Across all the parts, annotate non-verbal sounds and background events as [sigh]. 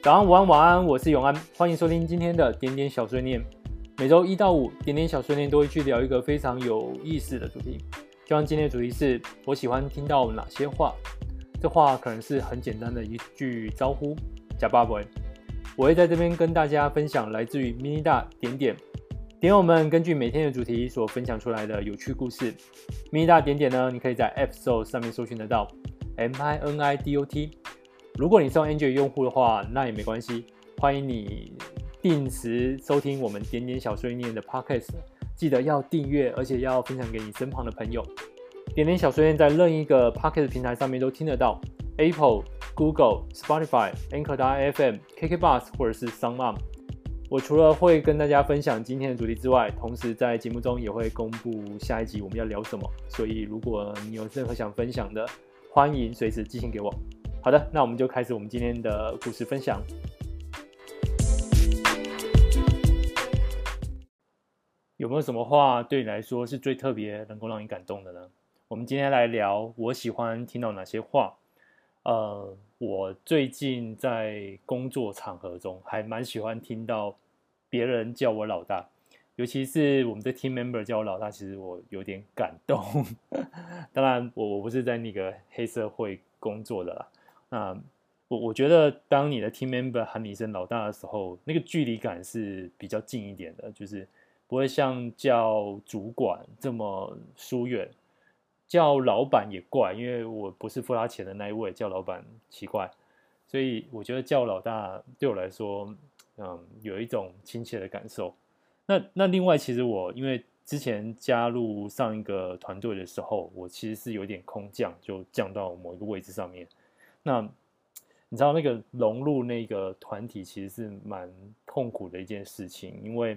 早安、午安、晚安，我是永安，欢迎收听今天的点点小碎念。每周一到五，点点小碎念都会去聊一个非常有意思的主题。就像今天的主题是我喜欢听到哪些话？这话可能是很简单的一句招呼，呷饱未？我会在这边跟大家分享来自于 mini 大点点。点友们根据每天的主题所分享出来的有趣故事，mini 大点点呢，你可以在 App Store 上面搜寻得到，M I N I D O T。如果你是用 Android 用户的话，那也没关系，欢迎你定时收听我们点点小碎念的 Podcast，记得要订阅，而且要分享给你身旁的朋友。点点小碎念在任一个 Podcast 平台上面都听得到，Apple、Google、Spotify、Anchor FM、KK Bus 或者是 SoundOn。我除了会跟大家分享今天的主题之外，同时在节目中也会公布下一集我们要聊什么。所以如果你有任何想分享的，欢迎随时寄信给我。好的，那我们就开始我们今天的故事分享。有没有什么话对你来说是最特别、能够让你感动的呢？我们今天来聊，我喜欢听到哪些话。呃，我最近在工作场合中还蛮喜欢听到别人叫我老大，尤其是我们的 team member 叫我老大，其实我有点感动。[laughs] 当然，我我不是在那个黑社会工作的啦。那我我觉得，当你的 team member 喊你一声老大的时候，那个距离感是比较近一点的，就是不会像叫主管这么疏远。叫老板也怪，因为我不是付他钱的那一位，叫老板奇怪，所以我觉得叫老大对我来说，嗯，有一种亲切的感受。那那另外，其实我因为之前加入上一个团队的时候，我其实是有点空降，就降到某一个位置上面。那你知道那个融入那个团体其实是蛮痛苦的一件事情，因为。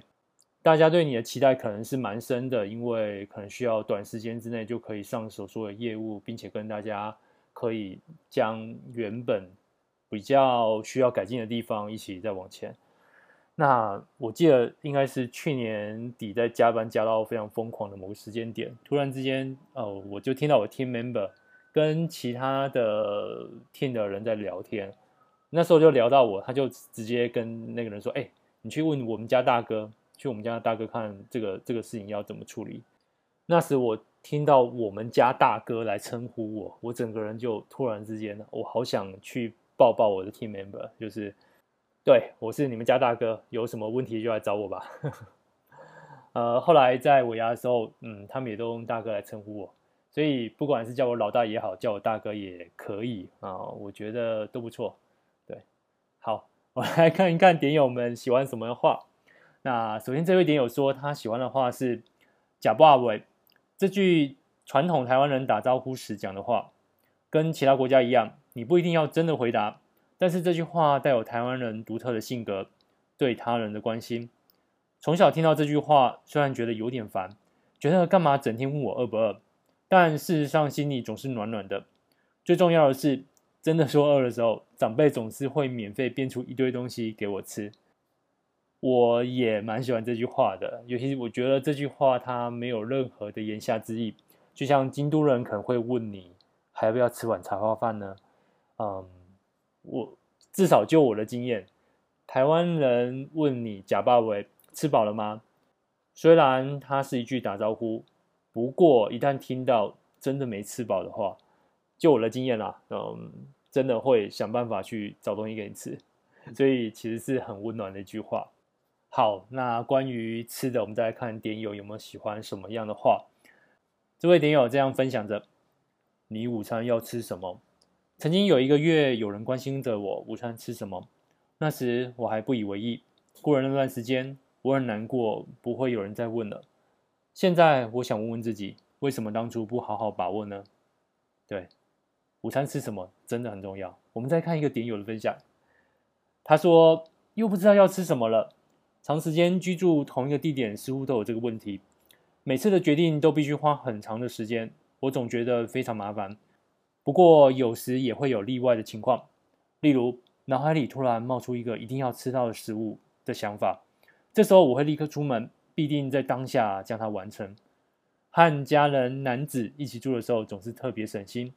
大家对你的期待可能是蛮深的，因为可能需要短时间之内就可以上手所有业务，并且跟大家可以将原本比较需要改进的地方一起再往前。那我记得应该是去年底在加班加到非常疯狂的某个时间点，突然之间，哦，我就听到我 team member 跟其他的 team 的人在聊天，那时候就聊到我，他就直接跟那个人说：“哎，你去问我们家大哥。”去我们家大哥看这个这个事情要怎么处理。那时我听到我们家大哥来称呼我，我整个人就突然之间，我好想去抱抱我的 team member，就是对，我是你们家大哥，有什么问题就来找我吧。[laughs] 呃，后来在尾牙的时候，嗯，他们也都用大哥来称呼我，所以不管是叫我老大也好，叫我大哥也可以啊，我觉得都不错。对，好，我来看一看点友们喜欢什么话。那首先，这位点友说他喜欢的话是“假不阿伟”这句传统台湾人打招呼时讲的话，跟其他国家一样，你不一定要真的回答，但是这句话带有台湾人独特的性格，对他人的关心。从小听到这句话，虽然觉得有点烦，觉得干嘛整天问我饿不饿，但事实上心里总是暖暖的。最重要的是，真的说饿的时候，长辈总是会免费变出一堆东西给我吃。我也蛮喜欢这句话的，尤其是我觉得这句话它没有任何的言下之意，就像京都人可能会问你还要不要吃碗茶泡饭呢？嗯，我至少就我的经验，台湾人问你呷饱未吃饱了吗？虽然它是一句打招呼，不过一旦听到真的没吃饱的话，就我的经验啦，嗯，真的会想办法去找东西给你吃，所以其实是很温暖的一句话。好，那关于吃的，我们再来看点友有没有喜欢什么样的话。这位点友这样分享着：你午餐要吃什么？曾经有一个月，有人关心着我午餐吃什么，那时我还不以为意。过了那段时间，我很难过，不会有人再问了。现在我想问问自己，为什么当初不好好把握呢？对，午餐吃什么真的很重要。我们再看一个点友的分享，他说又不知道要吃什么了。长时间居住同一个地点，似乎都有这个问题。每次的决定都必须花很长的时间，我总觉得非常麻烦。不过有时也会有例外的情况，例如脑海里突然冒出一个一定要吃到的食物的想法，这时候我会立刻出门，必定在当下将它完成。和家人男子一起住的时候，总是特别省心。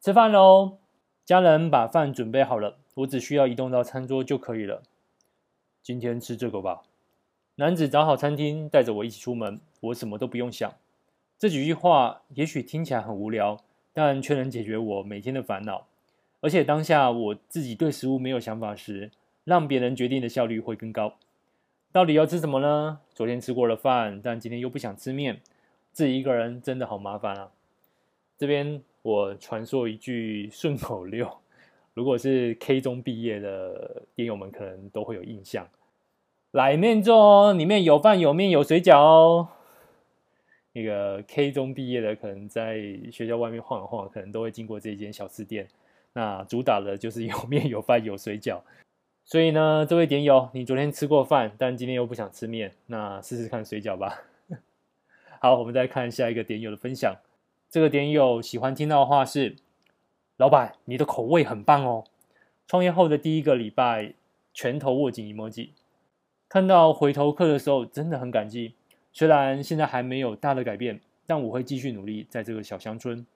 吃饭喽！家人把饭准备好了，我只需要移动到餐桌就可以了。今天吃这个吧。男子找好餐厅，带着我一起出门，我什么都不用想。这几句话也许听起来很无聊，但却能解决我每天的烦恼。而且当下我自己对食物没有想法时，让别人决定的效率会更高。到底要吃什么呢？昨天吃过了饭，但今天又不想吃面，自己一个人真的好麻烦啊。这边我传授一句顺口溜，[laughs] 如果是 K 中毕业的电友们，可能都会有印象。来面做，里面有饭有面有水饺哦。那个 K 中毕业的，可能在学校外面晃一晃，可能都会经过这间小吃店。那主打的就是有面有饭有水饺。所以呢，这位点友，你昨天吃过饭，但今天又不想吃面，那试试看水饺吧。[laughs] 好，我们再看下一个点友的分享。这个点友喜欢听到的话是：老板，你的口味很棒哦。创业后的第一个礼拜，拳头握紧 emoji。看到回头客的时候，真的很感激。虽然现在还没有大的改变，但我会继续努力，在这个小乡村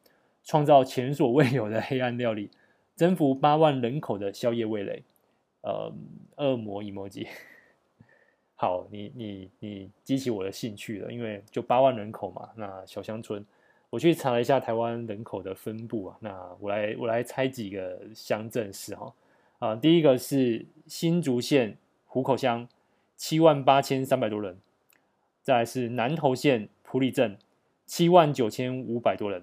创造前所未有的黑暗料理，征服八万人口的宵夜味蕾。呃，恶魔 emoji。[laughs] 好，你你你激起我的兴趣了，因为就八万人口嘛，那小乡村。我去查了一下台湾人口的分布啊，那我来我来猜几个乡镇市哈啊，第一个是新竹县湖口乡，七万八千三百多人；再来是南投县埔里镇，七万九千五百多人；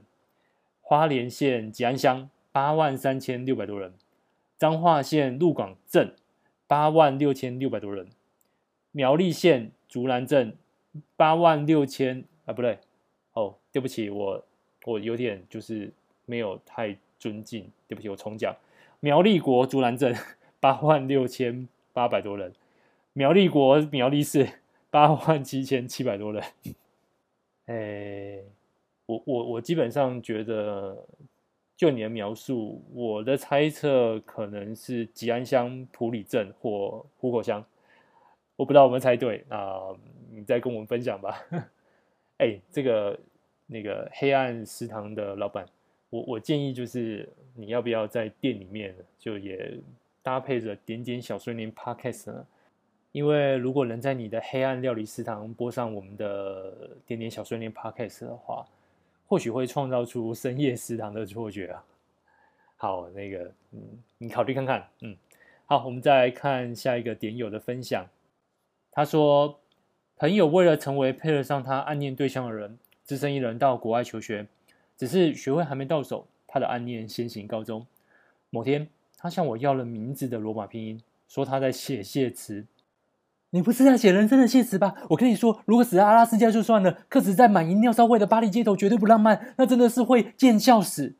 花莲县吉安乡，八万三千六百多人；彰化县鹿港镇，八万六千六百多人；苗栗县竹南镇，八万六千啊，不对。哦，对不起，我我有点就是没有太尊敬，对不起，我重讲。苗栗国竹南镇 [laughs] 八万六千八百多人，苗栗国苗栗市 [laughs] 八万七千七百多人。[laughs] 哎，我我我基本上觉得，就你的描述，我的猜测可能是吉安乡、普里镇或湖口乡。我不知道我们猜对啊，你再跟我们分享吧。[laughs] 哎，这个那个黑暗食堂的老板，我我建议就是你要不要在店里面就也搭配着点点小碎念 Podcast 呢？因为如果能在你的黑暗料理食堂播上我们的点点小碎念 Podcast 的话，或许会创造出深夜食堂的错觉啊。好，那个嗯，你考虑看看。嗯，好，我们再来看下一个点友的分享，他说。朋友为了成为配得上他暗恋对象的人，只身一人到国外求学。只是学会还没到手，他的暗恋先行告终。某天，他向我要了名字的罗马拼音，说他在写谢词。你不是在写人生的谢词吧？我跟你说，如果死在阿拉斯加就算了，可死在满营尿骚味的巴黎街头绝对不浪漫，那真的是会见笑死。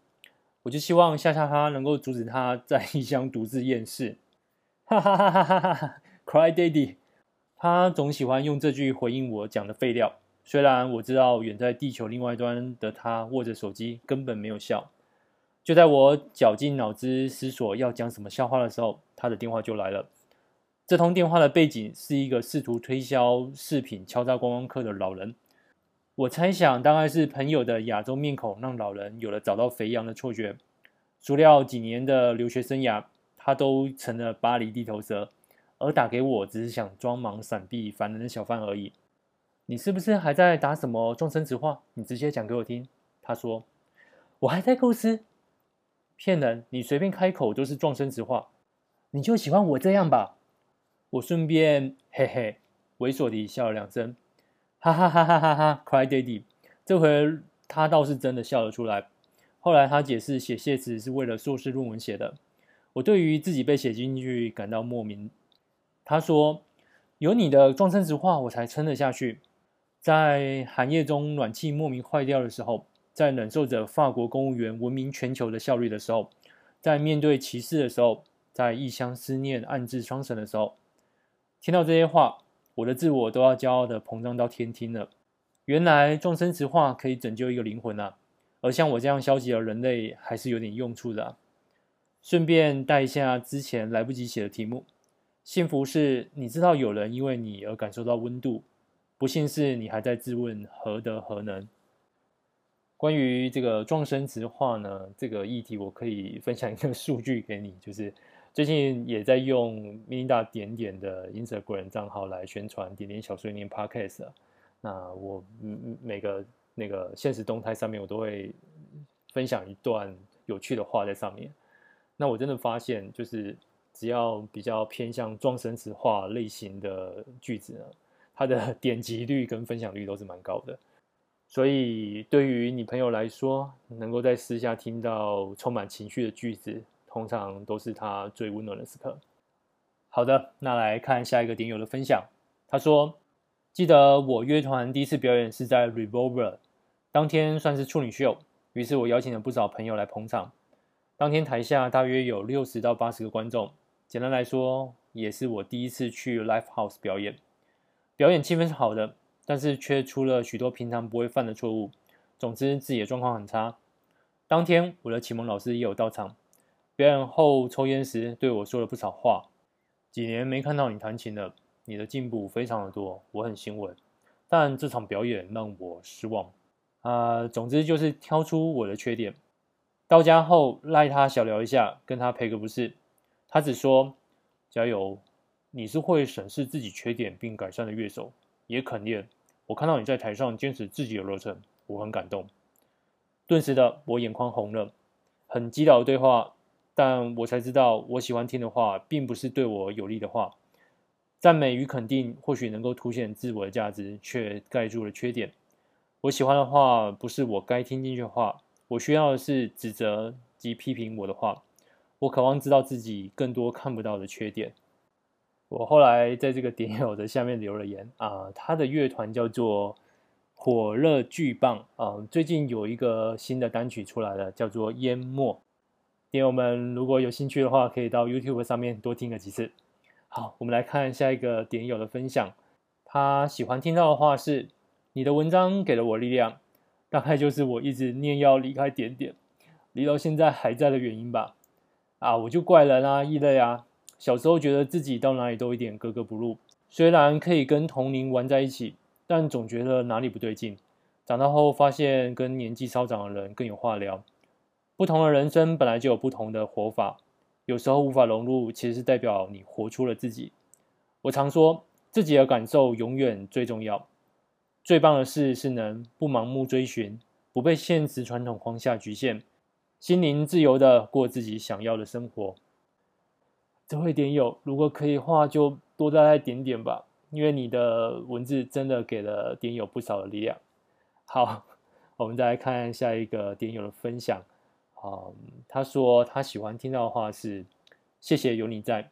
我就希望吓吓他，能够阻止他在异乡独自厌世。哈哈哈哈哈哈！Cry Daddy。他总喜欢用这句回应我讲的废料，虽然我知道远在地球另外一端的他握着手机根本没有笑。就在我绞尽脑汁思索要讲什么笑话的时候，他的电话就来了。这通电话的背景是一个试图推销饰品、敲诈观光客的老人。我猜想大概是朋友的亚洲面孔让老人有了找到肥羊的错觉。孰料几年的留学生涯，他都成了巴黎地头蛇。而打给我只是想装忙闪避烦人的小贩而已。你是不是还在打什么状声词话？你直接讲给我听。他说：“我还在构思。”骗人！你随便开口都是状声词话。你就喜欢我这样吧？我顺便嘿嘿猥琐地笑了两声，哈哈哈哈哈哈！Cry Daddy，这回他倒是真的笑了出来。后来他解释写谢词是为了硕士论文写的。我对于自己被写进去感到莫名。他说：“有你的壮声直话，我才撑得下去。在寒夜中，暖气莫名坏掉的时候，在忍受着法国公务员闻名全球的效率的时候，在面对歧视的时候，在异乡思念暗自伤神的时候，听到这些话，我的自我都要骄傲的膨胀到天听了。原来状声词话可以拯救一个灵魂啊！而像我这样消极的人类，还是有点用处的。顺便带一下之前来不及写的题目。”幸福是你知道有人因为你而感受到温度，不幸是你还在自问何德何能。关于这个状声词话呢，这个议题我可以分享一个 [laughs] 数据给你，就是最近也在用 Melinda 点点的 Instagram 账号来宣传点点小碎念 Podcast。那我每个那个现实动态上面，我都会分享一段有趣的话在上面。那我真的发现，就是只要比较偏向装神词话类型的句子呢，它的 [laughs] 点击率跟分享率都是蛮高的。所以对于你朋友来说，能够在私下听到充满情绪的句子，通常都是他最温暖的时刻。好的，那来看下一个点友的分享。他说。记得我乐团第一次表演是在 Revolver，当天算是处女秀，于是我邀请了不少朋友来捧场。当天台下大约有六十到八十个观众，简单来说，也是我第一次去 Live House 表演。表演气氛是好的，但是却出了许多平常不会犯的错误。总之自己的状况很差。当天我的启蒙老师也有到场，表演后抽烟时对我说了不少话。几年没看到你弹琴了。你的进步非常的多，我很欣慰，但这场表演让我失望。啊、总之就是挑出我的缺点。到家后赖他小聊一下，跟他赔个不是。他只说加油，你是会审视自己缺点并改善的乐手，也肯练。我看到你在台上坚持自己的热忱，我很感动。顿时的我眼眶红了，很击倒的对话，但我才知道我喜欢听的话，并不是对我有利的话。赞美与肯定或许能够凸显自我的价值，却盖住了缺点。我喜欢的话不是我该听进去的话，我需要的是指责及批评我的话。我渴望知道自己更多看不到的缺点。我后来在这个点友的下面留了言啊，他的乐团叫做火热巨棒啊，最近有一个新的单曲出来了，叫做淹没。点友们如果有兴趣的话，可以到 YouTube 上面多听个几次。好，我们来看下一个点友的分享。他喜欢听到的话是：“你的文章给了我力量，大概就是我一直念要离开点点，离到现在还在的原因吧。”啊，我就怪人啊，异类啊。小时候觉得自己到哪里都一点格格不入，虽然可以跟同龄玩在一起，但总觉得哪里不对劲。长大后发现跟年纪稍长的人更有话聊，不同的人生本来就有不同的活法。有时候无法融入，其实是代表你活出了自己。我常说，自己的感受永远最重要。最棒的事是能不盲目追寻，不被现实传统框架局限，心灵自由的过自己想要的生活。这位点友，如果可以的话，就多带带点点吧，因为你的文字真的给了点友不少的力量。好，[laughs] 我们再来看下一个点友的分享。嗯，他说他喜欢听到的话是“谢谢有你在”，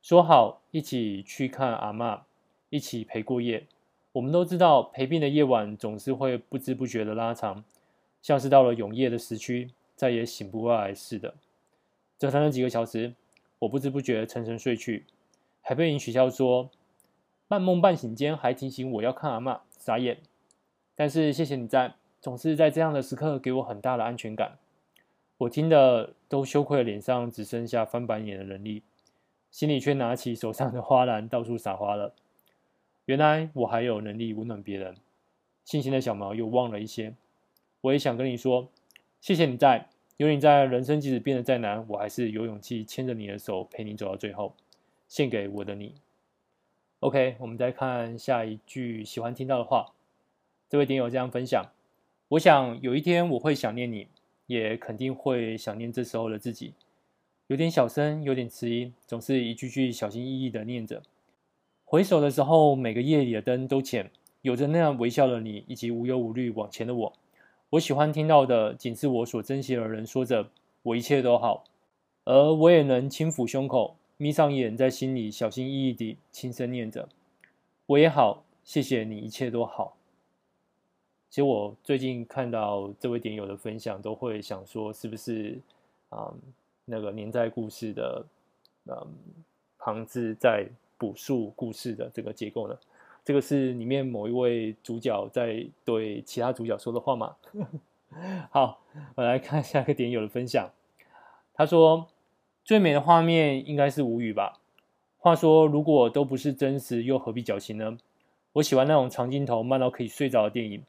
说好一起去看阿嬷，一起陪过夜。我们都知道陪病的夜晚总是会不知不觉的拉长，像是到了永夜的时区，再也醒不过来似的。折腾了几个小时，我不知不觉沉沉睡去，还被你取笑说半梦半醒间还提醒我要看阿嬷，傻眼。但是谢谢你在，总是在这样的时刻给我很大的安全感。我听的都羞愧的脸上只剩下翻白眼的能力，心里却拿起手上的花篮到处撒花了。原来我还有能力温暖别人，信心的小毛又忘了一些。我也想跟你说，谢谢你在，有你在，人生即使变得再难，我还是有勇气牵着你的手陪你走到最后，献给我的你。OK，我们再看下一句喜欢听到的话。这位点友这样分享：我想有一天我会想念你。也肯定会想念这时候的自己，有点小声，有点迟疑，总是一句句小心翼翼的念着。回首的时候，每个夜里的灯都浅，有着那样微笑的你，以及无忧无虑往前的我。我喜欢听到的，仅是我所珍惜的人说着“我一切都好”，而我也能轻抚胸口，眯上眼，在心里小心翼翼地轻声念着“我也好，谢谢你，一切都好”。其实我最近看到这位点友的分享，都会想说，是不是啊、嗯，那个年代故事的嗯旁字在补述故事的这个结构呢？这个是里面某一位主角在对其他主角说的话吗？[laughs] 好，我来看下一个点友的分享。他说：“最美的画面应该是无语吧？话说，如果都不是真实，又何必矫情呢？我喜欢那种长镜头慢到可以睡着的电影。”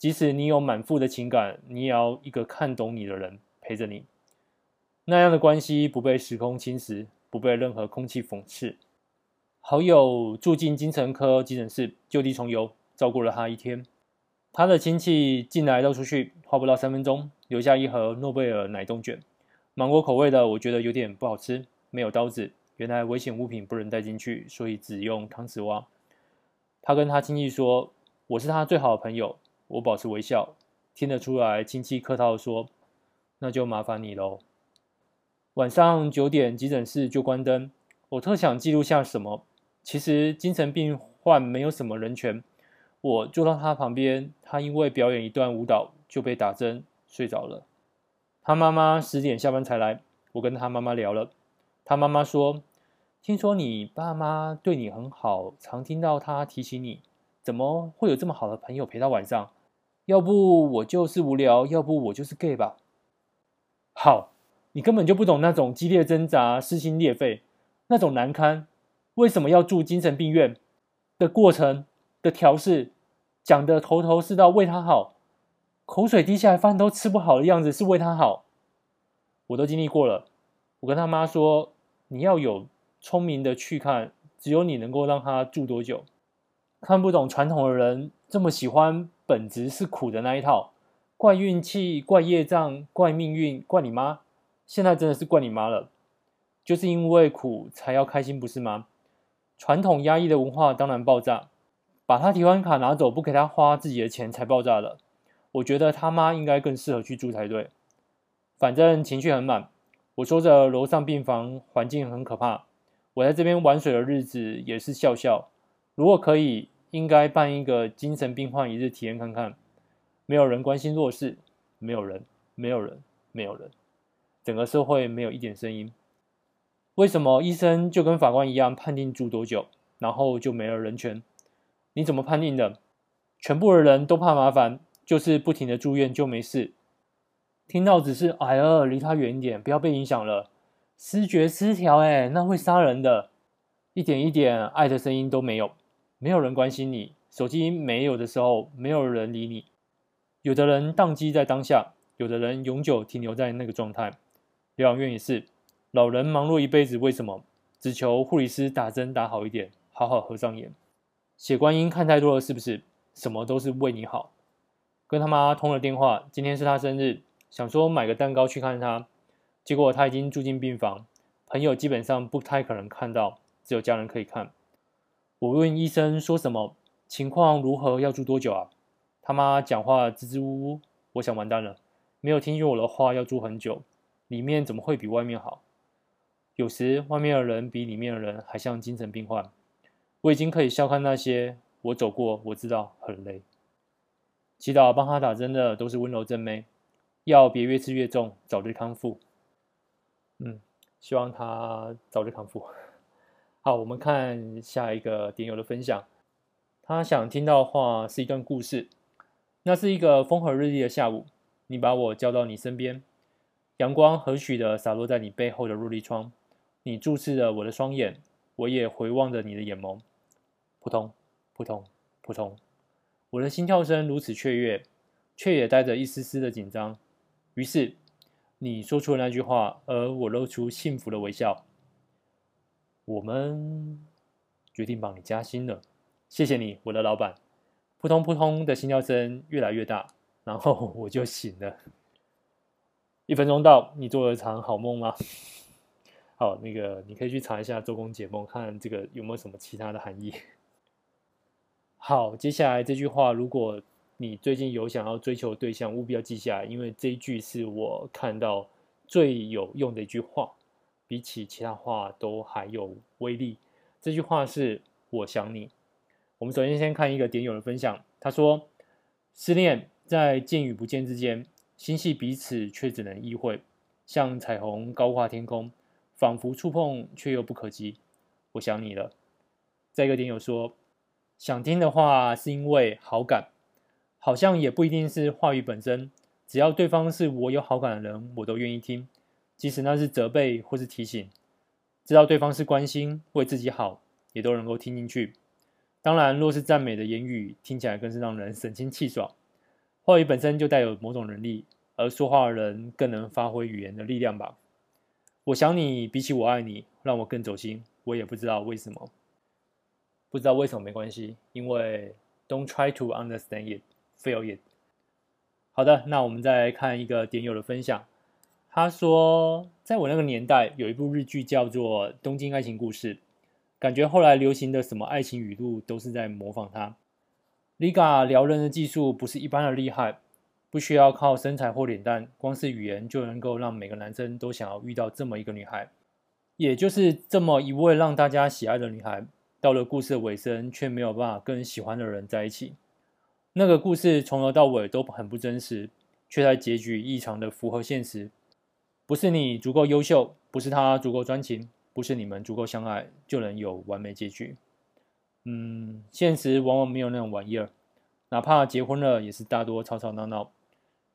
即使你有满腹的情感，你也要一个看懂你的人陪着你。那样的关系不被时空侵蚀，不被任何空气讽刺。好友住进精神科急诊室，就地重游，照顾了他一天。他的亲戚进来绕出去，花不到三分钟，留下一盒诺贝尔奶冻卷，芒果口味的，我觉得有点不好吃，没有刀子。原来危险物品不能带进去，所以只用汤匙挖。他跟他亲戚说：“我是他最好的朋友。”我保持微笑，听得出来亲戚客套地说：“那就麻烦你喽。”晚上九点，急诊室就关灯。我特想记录下什么。其实精神病患没有什么人权。我坐到他旁边，他因为表演一段舞蹈就被打针睡着了。他妈妈十点下班才来，我跟他妈妈聊了。他妈妈说。听说你爸妈对你很好，常听到他提起你，怎么会有这么好的朋友陪到晚上？要不我就是无聊，要不我就是 gay 吧。好，你根本就不懂那种激烈挣扎、撕心裂肺，那种难堪。为什么要住精神病院的过程的调试，讲的头头是道，为他好，口水滴下来，饭都吃不好的样子是为他好。我都经历过了。我跟他妈说，你要有。聪明的去看，只有你能够让他住多久。看不懂传统的人这么喜欢本质是苦的那一套，怪运气、怪业障、怪命运、怪你妈。现在真的是怪你妈了，就是因为苦才要开心，不是吗？传统压抑的文化当然爆炸，把他提款卡拿走，不给他花自己的钱才爆炸了。我觉得他妈应该更适合去住才对。反正情绪很满，我说着楼上病房环境很可怕。我在这边玩水的日子也是笑笑。如果可以，应该办一个精神病患一日体验看看。没有人关心弱势，没有人，没有人，没有人。整个社会没有一点声音。为什么医生就跟法官一样判定住多久，然后就没了人权？你怎么判定的？全部的人都怕麻烦，就是不停的住院就没事。听到只是哎呀，离他远一点，不要被影响了。失觉失调，哎，那会杀人的，一点一点爱的声音都没有，没有人关心你，手机没有的时候，没有人理你。有的人宕机在当下，有的人永久停留在那个状态。疗养院也是，老人忙碌一辈子，为什么？只求护理师打针打好一点，好好合上眼。血观音看太多了，是不是？什么都是为你好。跟他妈通了电话，今天是他生日，想说买个蛋糕去看他。结果他已经住进病房，朋友基本上不太可能看到，只有家人可以看。我问医生说什么情况如何，要住多久啊？他妈讲话支支吾吾，我想完蛋了，没有听进我的话，要住很久，里面怎么会比外面好？有时外面的人比里面的人还像精神病患。我已经可以笑看那些，我走过，我知道很累。祈祷帮他打针的都是温柔正妹，药别越吃越重，早日康复。嗯，希望他早日康复。好，我们看下一个点友的分享。他想听到的话是一段故事。那是一个风和日丽的下午，你把我叫到你身边，阳光和煦的洒落在你背后的落地窗。你注视着我的双眼，我也回望着你的眼眸。扑通，扑通，扑通，我的心跳声如此雀跃，却也带着一丝丝的紧张。于是。你说出了那句话，而我露出幸福的微笑。我们决定帮你加薪了，谢谢你，我的老板。扑通扑通的心跳声越来越大，然后 [laughs] 我就醒了。一分钟到，你做了一场好梦吗？[laughs] 好，那个你可以去查一下周公解梦，看这个有没有什么其他的含义。[laughs] 好，接下来这句话如果。你最近有想要追求对象，务必要记下来，因为这一句是我看到最有用的一句话，比起其他话都还有威力。这句话是“我想你”。我们首先先看一个点友的分享，他说：“失恋在见与不见之间，心系彼此却只能意会，像彩虹高挂天空，仿佛触碰却又不可及。我想你了。”再一个点友说：“想听的话是因为好感。”好像也不一定是话语本身，只要对方是我有好感的人，我都愿意听，即使那是责备或是提醒。知道对方是关心，为自己好，也都能够听进去。当然，若是赞美的言语，听起来更是让人神清气爽。话语本身就带有某种能力，而说话的人更能发挥语言的力量吧。我想你比起我爱你，让我更走心。我也不知道为什么，不知道为什么没关系，因为 don't try to understand it, feel it。好的，那我们再来看一个点友的分享。他说，在我那个年代，有一部日剧叫做《东京爱情故事》，感觉后来流行的什么爱情语录都是在模仿他。Liga 撩人的技术不是一般的厉害，不需要靠身材或脸蛋，光是语言就能够让每个男生都想要遇到这么一个女孩。也就是这么一位让大家喜爱的女孩，到了故事的尾声，却没有办法跟喜欢的人在一起。那个故事从头到尾都很不真实，却在结局异常的符合现实。不是你足够优秀，不是他足够专情，不是你们足够相爱，就能有完美结局。嗯，现实往往没有那种玩意儿，哪怕结婚了，也是大多吵吵闹闹。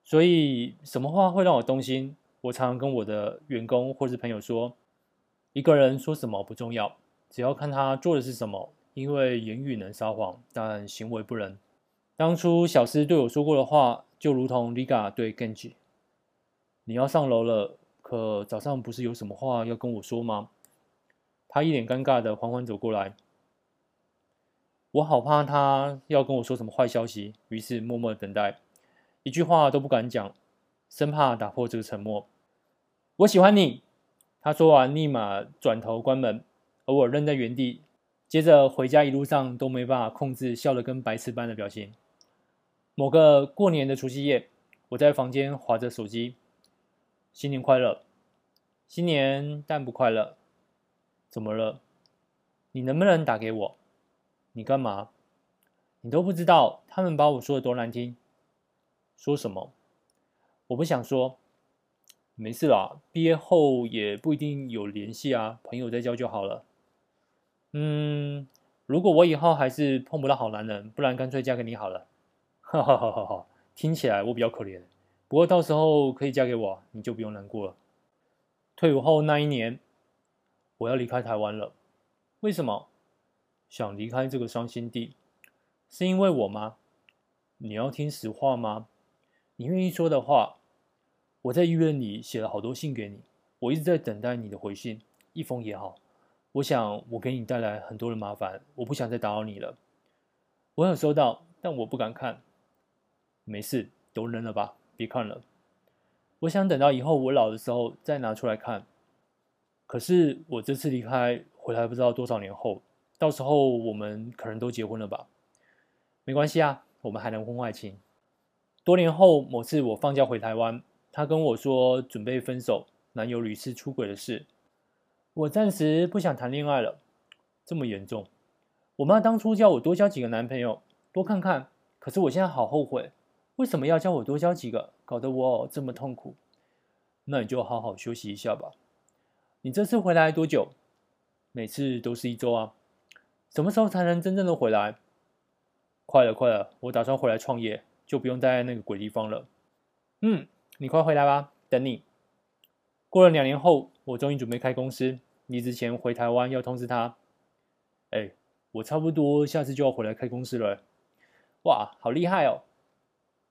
所以，什么话会让我动心？我常常跟我的员工或是朋友说，一个人说什么不重要，只要看他做的是什么。因为言语能撒谎，但行为不能。当初小师对我说过的话，就如同 Liga 对 Genji，你要上楼了。可早上不是有什么话要跟我说吗？他一脸尴尬的缓缓走过来，我好怕他要跟我说什么坏消息，于是默默等待，一句话都不敢讲，生怕打破这个沉默。我喜欢你，他说完立马转头关门，而我愣在原地，接着回家一路上都没办法控制笑得跟白痴般的表情。某个过年的除夕夜，我在房间划着手机。新年快乐，新年但不快乐，怎么了？你能不能打给我？你干嘛？你都不知道他们把我说的多难听。说什么？我不想说。没事啦，毕业后也不一定有联系啊，朋友再交就好了。嗯，如果我以后还是碰不到好男人，不然干脆嫁给你好了。哈哈哈哈哈，听起来我比较可怜。不过到时候可以嫁给我，你就不用难过了。退伍后那一年，我要离开台湾了。为什么？想离开这个伤心地，是因为我吗？你要听实话吗？你愿意说的话。我在医院里写了好多信给你，我一直在等待你的回信，一封也好。我想我给你带来很多的麻烦，我不想再打扰你了。我有收到，但我不敢看。没事，都扔了吧。别看了，我想等到以后我老的时候再拿出来看。可是我这次离开回来不知道多少年后，到时候我们可能都结婚了吧？没关系啊，我们还能婚外情。多年后某次我放假回台湾，他跟我说准备分手，男友屡次出轨的事。我暂时不想谈恋爱了，这么严重？我妈当初叫我多交几个男朋友，多看看，可是我现在好后悔。为什么要叫我多交几个？搞得我这么痛苦。那你就好好休息一下吧。你这次回来多久？每次都是一周啊。什么时候才能真正的回来？快了，快了，我打算回来创业，就不用待在那个鬼地方了。嗯，你快回来吧，等你。过了两年后，我终于准备开公司。离职前回台湾要通知他。哎，我差不多下次就要回来开公司了。哇，好厉害哦！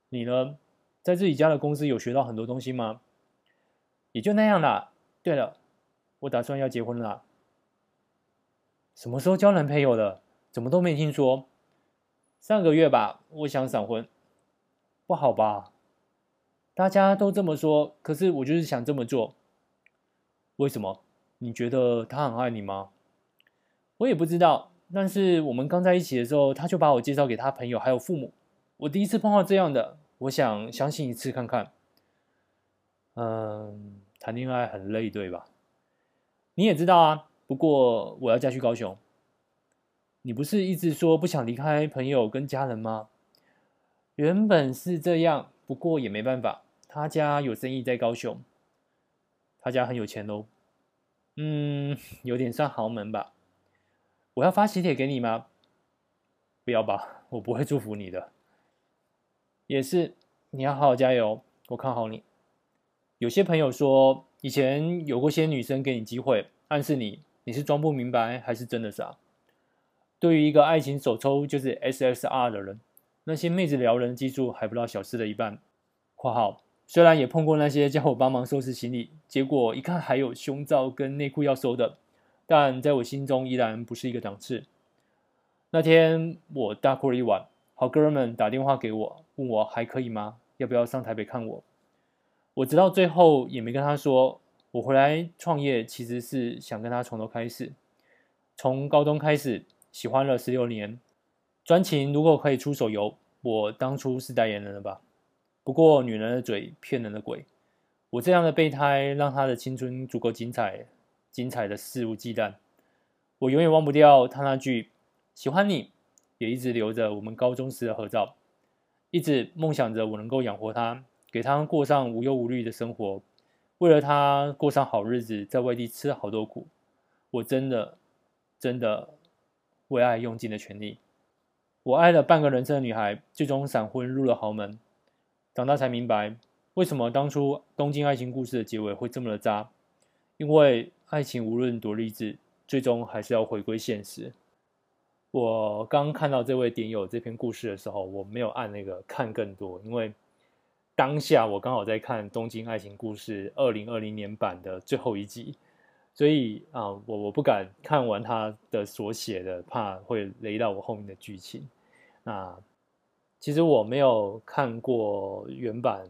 你呢，在自己家的公司有学到很多东西吗？也就那样啦。对了，我打算要结婚了。什么时候交男朋友的？怎么都没听说？上个月吧。我想闪婚，不好吧？大家都这么说，可是我就是想这么做。为什么？你觉得他很爱你吗？我也不知道。但是我们刚在一起的时候，他就把我介绍给他朋友还有父母。我第一次碰到这样的。我想相信一次看看。嗯，谈恋爱很累，对吧？你也知道啊。不过我要嫁去高雄。你不是一直说不想离开朋友跟家人吗？原本是这样，不过也没办法。他家有生意在高雄，他家很有钱喽。嗯，[laughs] 有点算豪门吧。我要发喜帖给你吗？不要吧，我不会祝福你的。也是，你要好好加油，我看好你。有些朋友说，以前有过些女生给你机会，暗示你你是装不明白还是真的傻。对于一个爱情手抽就是 SSR 的人，那些妹子撩人技术还不到小四的一半。括号虽然也碰过那些叫我帮忙收拾行李，结果一看还有胸罩跟内裤要收的，但在我心中依然不是一个档次。那天我大哭了一晚，好哥们打电话给我，问我还可以吗？要不要上台北看我？我直到最后也没跟他说，我回来创业其实是想跟他从头开始，从高中开始喜欢了十六年，专情如果可以出手游，我当初是代言人了吧？不过女人的嘴骗人的鬼，我这样的备胎让她的青春足够精彩，精彩的肆无忌惮。我永远忘不掉她那句喜欢你，也一直留着我们高中时的合照，一直梦想着我能够养活她，给她过上无忧无虑的生活，为了她过上好日子，在外地吃了好多苦，我真的真的为爱用尽了全力。我爱了半个人生的女孩，最终闪婚入了豪门。长大才明白，为什么当初东京爱情故事的结尾会这么的渣？因为爱情无论多励志，最终还是要回归现实。我刚看到这位点友这篇故事的时候，我没有按那个看更多，因为当下我刚好在看《东京爱情故事》二零二零年版的最后一集，所以啊，我我不敢看完他的所写的，怕会雷到我后面的剧情。那。其实我没有看过原版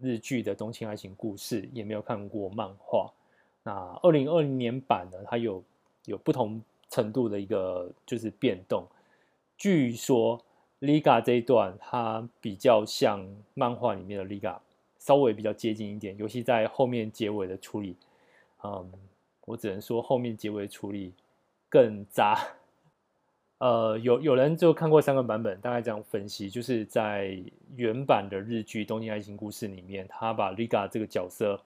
日剧的《东京爱情故事》，也没有看过漫画。那二零二零年版呢，它有有不同程度的一个就是变动。据说 Liga 这一段它比较像漫画里面的 Liga，稍微比较接近一点，尤其在后面结尾的处理，嗯，我只能说后面结尾处理更渣。呃，有有人就看过三个版本，大概这样分析，就是在原版的日剧《东京爱情故事》里面，他把 Liga 这个角色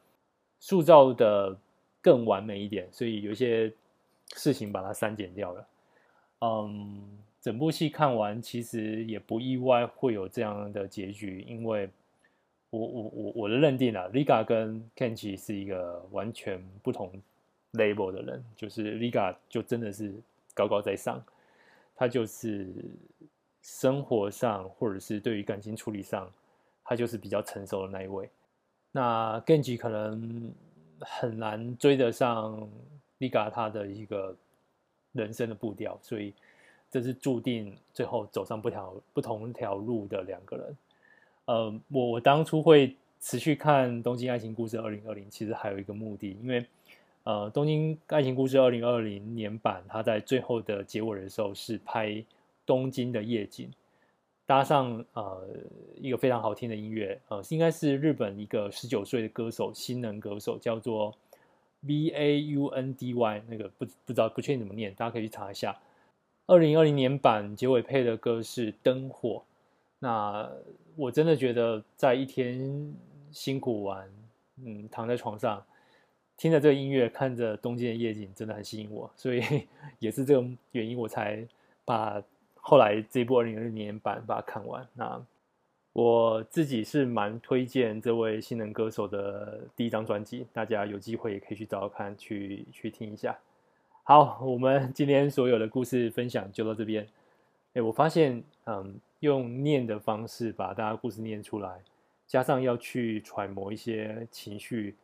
塑造的更完美一点，所以有一些事情把它删减掉了。嗯，整部戏看完，其实也不意外会有这样的结局，因为我我我我的认定啊，Liga 跟 Kenji 是一个完全不同 label 的人，就是 Liga 就真的是高高在上。他就是生活上，或者是对于感情处理上，他就是比较成熟的那一位。那 Genji 可能很难追得上 Liga 他的一个人生的步调，所以这是注定最后走上不条不同条路的两个人。呃，我我当初会持续看《东京爱情故事》二零二零，其实还有一个目的，因为。呃，《东京爱情故事》二零二零年版，它在最后的结尾的时候是拍东京的夜景，搭上呃一个非常好听的音乐，呃，应该是日本一个十九岁的歌手，新人歌手叫做 V A U N D Y，那个不不知道不确定怎么念，大家可以去查一下。二零二零年版结尾配的歌是《灯火》，那我真的觉得在一天辛苦完，嗯，躺在床上。听着这个音乐，看着东京的夜景，真的很吸引我，所以 [laughs] 也是这个原因，我才把后来这部二零二零年版把它看完。那我自己是蛮推荐这位新人歌手的第一张专辑，大家有机会也可以去找找看，去去听一下。好，我们今天所有的故事分享就到这边。哎，我发现，嗯，用念的方式把大家故事念出来，加上要去揣摩一些情绪。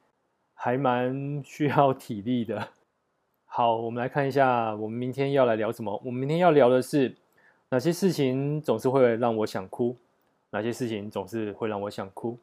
还蛮需要体力的。好，我们来看一下，我们明天要来聊什么？我们明天要聊的是哪些事情总是会让我想哭？哪些事情总是会让我想哭？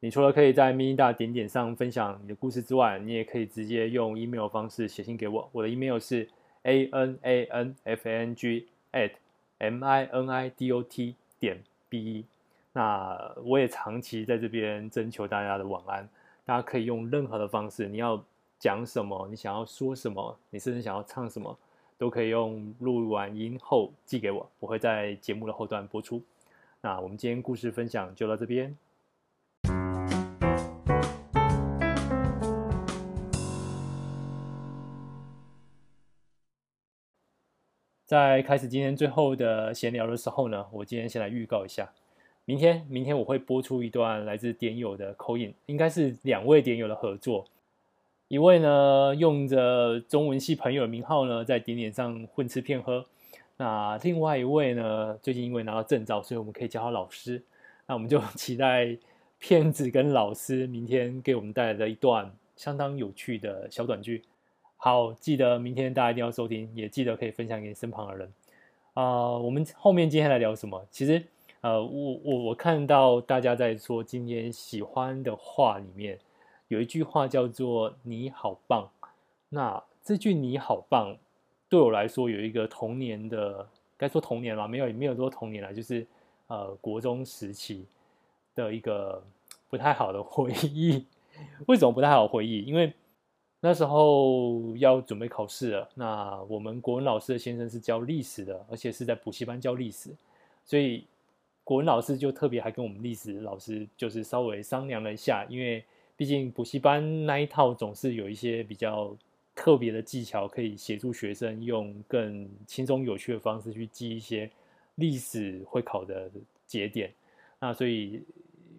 你除了可以在 mini 大点点上分享你的故事之外，你也可以直接用 email 方式写信给我。我的 email 是 a n a n f a n g at m i n i d o t 点 b e。那我也长期在这边征求大家的晚安。大家可以用任何的方式，你要讲什么，你想要说什么，你甚至想要唱什么，都可以用录完音后寄给我，我会在节目的后段播出。那我们今天故事分享就到这边。在开始今天最后的闲聊的时候呢，我今天先来预告一下。明天，明天我会播出一段来自点友的口音应该是两位点友的合作。一位呢，用着中文系朋友的名号呢，在点点上混吃骗喝。那另外一位呢，最近因为拿到证照，所以我们可以叫他老师。那我们就 [laughs] 期待骗子跟老师明天给我们带来的一段相当有趣的小短剧。好，记得明天大家一定要收听，也记得可以分享给身旁的人。啊、呃，我们后面今天来聊什么？其实，呃，我我我看到大家在说今天喜欢的话里面有一句话叫做“你好棒”。那这句“你好棒”对我来说有一个童年的，该说童年吧，没有也没有说童年了，就是呃国中时期的一个不太好的回忆。[laughs] 为什么不太好回忆？因为那时候要准备考试了。那我们国文老师的先生是教历史的，而且是在补习班教历史，所以国文老师就特别还跟我们历史老师就是稍微商量了一下，因为毕竟补习班那一套总是有一些比较。特别的技巧可以协助学生用更轻松有趣的方式去记一些历史会考的节点。那所以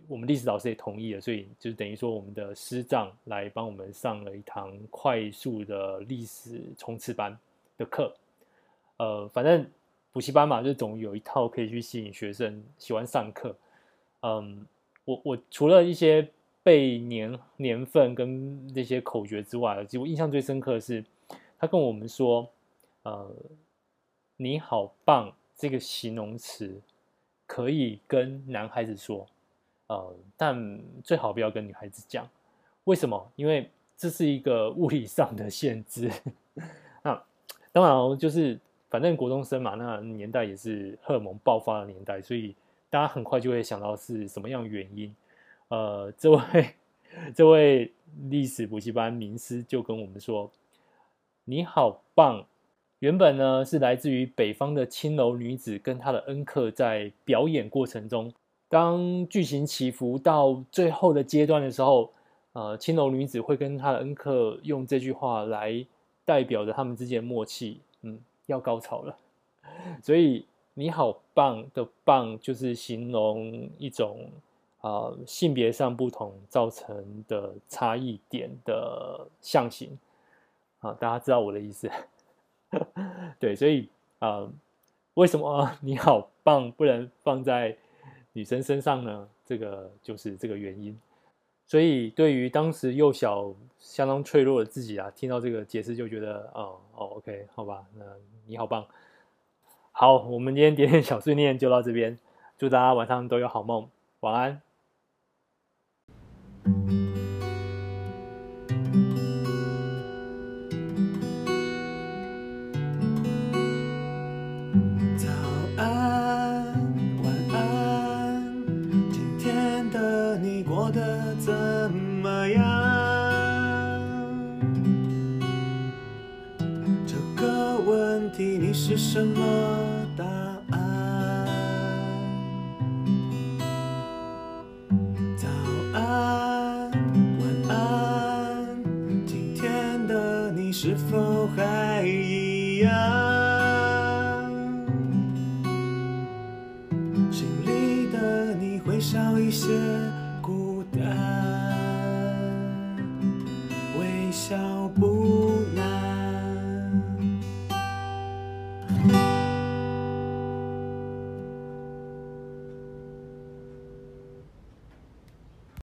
我们历史老师也同意了，所以就等于说我们的师长来帮我们上了一堂快速的历史冲刺班的课。呃，反正补习班嘛，就总有一套可以去吸引学生喜欢上课。嗯，我我除了一些。背年年份跟那些口诀之外，其实我印象最深刻的是，他跟我们说：“呃，你好棒。”这个形容词可以跟男孩子说，呃，但最好不要跟女孩子讲。为什么？因为这是一个物理上的限制。[laughs] 那当然，就是反正国中生嘛，那年代也是荷尔蒙爆发的年代，所以大家很快就会想到是什么样原因。呃，这位这位历史补习班名师就跟我们说：“你好棒。”原本呢是来自于北方的青楼女子跟她的恩客在表演过程中，当剧情起伏到最后的阶段的时候，呃，青楼女子会跟她的恩客用这句话来代表着他们之间的默契，嗯，要高潮了。[laughs] 所以“你好棒”的“棒”就是形容一种。啊，性别上不同造成的差异点的象形啊，大家知道我的意思？[laughs] 对，所以啊，为什么 [laughs] 你好棒不能放在女生身上呢？这个就是这个原因。所以，对于当时幼小、相当脆弱的自己啊，听到这个解释就觉得，哦哦，OK，好吧，那你好棒。好，我们今天点点小碎念就到这边，祝大家晚上都有好梦，晚安。是什么？